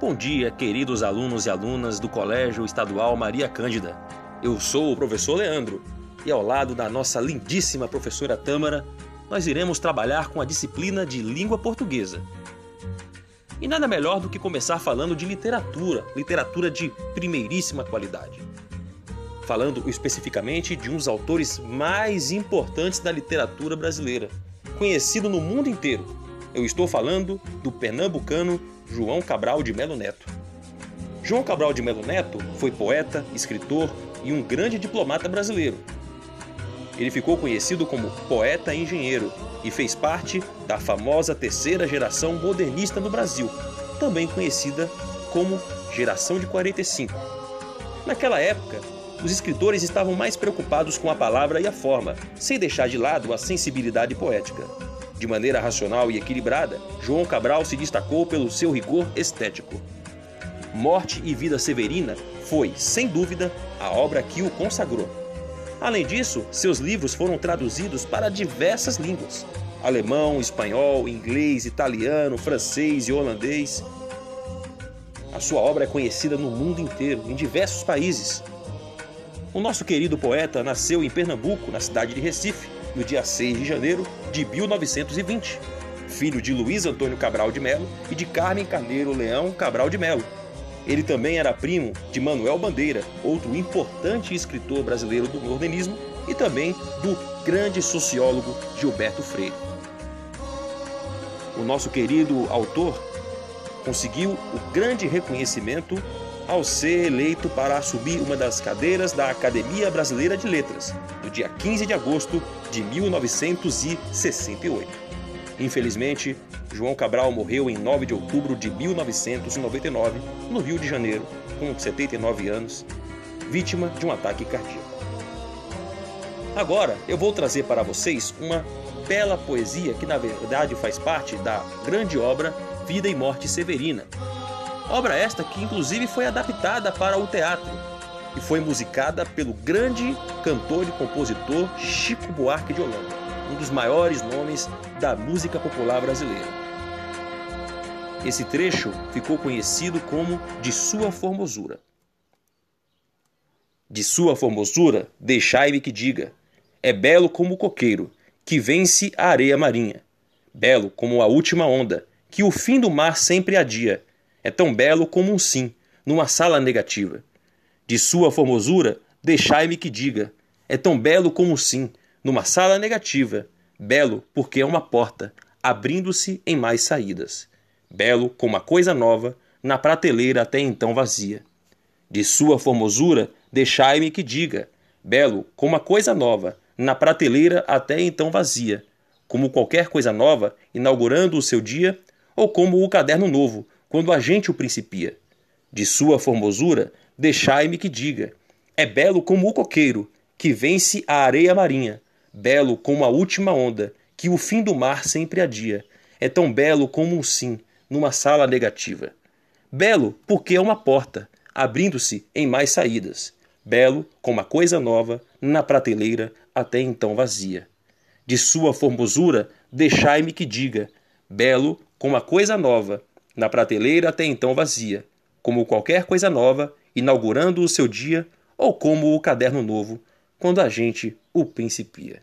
Bom dia, queridos alunos e alunas do Colégio Estadual Maria Cândida. Eu sou o professor Leandro e ao lado da nossa lindíssima professora Tâmara, nós iremos trabalhar com a disciplina de língua portuguesa. E nada melhor do que começar falando de literatura, literatura de primeiríssima qualidade. Falando especificamente de um dos autores mais importantes da literatura brasileira, conhecido no mundo inteiro. Eu estou falando do pernambucano João Cabral de Melo Neto. João Cabral de Melo Neto foi poeta, escritor e um grande diplomata brasileiro. Ele ficou conhecido como poeta engenheiro e fez parte da famosa terceira geração modernista no Brasil, também conhecida como Geração de 45. Naquela época, os escritores estavam mais preocupados com a palavra e a forma, sem deixar de lado a sensibilidade poética. De maneira racional e equilibrada, João Cabral se destacou pelo seu rigor estético. Morte e Vida Severina foi, sem dúvida, a obra que o consagrou. Além disso, seus livros foram traduzidos para diversas línguas: alemão, espanhol, inglês, italiano, francês e holandês. A sua obra é conhecida no mundo inteiro, em diversos países. O nosso querido poeta nasceu em Pernambuco, na cidade de Recife, no dia 6 de janeiro de 1920, filho de Luiz Antônio Cabral de Melo e de Carmen Carneiro Leão Cabral de Melo. Ele também era primo de Manuel Bandeira, outro importante escritor brasileiro do modernismo, e também do grande sociólogo Gilberto Freire. O nosso querido autor conseguiu o grande reconhecimento ao ser eleito para assumir uma das cadeiras da Academia Brasileira de Letras, no dia 15 de agosto de 1968. Infelizmente, João Cabral morreu em 9 de outubro de 1999, no Rio de Janeiro, com 79 anos, vítima de um ataque cardíaco. Agora eu vou trazer para vocês uma bela poesia que, na verdade, faz parte da grande obra Vida e Morte Severina, Obra esta que inclusive foi adaptada para o teatro e foi musicada pelo grande cantor e compositor Chico Buarque de Holanda, um dos maiores nomes da música popular brasileira. Esse trecho ficou conhecido como De Sua Formosura. De sua formosura, deixai-me que diga, é belo como o coqueiro, que vence a areia marinha, belo como a última onda, que o fim do mar sempre adia, é tão belo como um sim, numa sala negativa. De sua formosura, deixai-me que diga, é tão belo como um sim, numa sala negativa. Belo porque é uma porta, abrindo-se em mais saídas. Belo como a coisa nova, na prateleira até então vazia. De sua formosura, deixai-me que diga, belo como a coisa nova, na prateleira até então vazia, como qualquer coisa nova, inaugurando o seu dia, ou como o caderno novo, quando a gente o principia. De sua formosura, deixai-me que diga: é belo como o coqueiro, que vence a areia marinha, belo como a última onda, que o fim do mar sempre adia. É tão belo como um sim, numa sala negativa. Belo porque é uma porta, abrindo-se em mais saídas. Belo como a coisa nova, na prateleira até então vazia. De sua formosura, deixai-me que diga: belo como a coisa nova, na prateleira até então vazia, como qualquer coisa nova, inaugurando o seu dia, ou como o caderno novo, quando a gente o principia.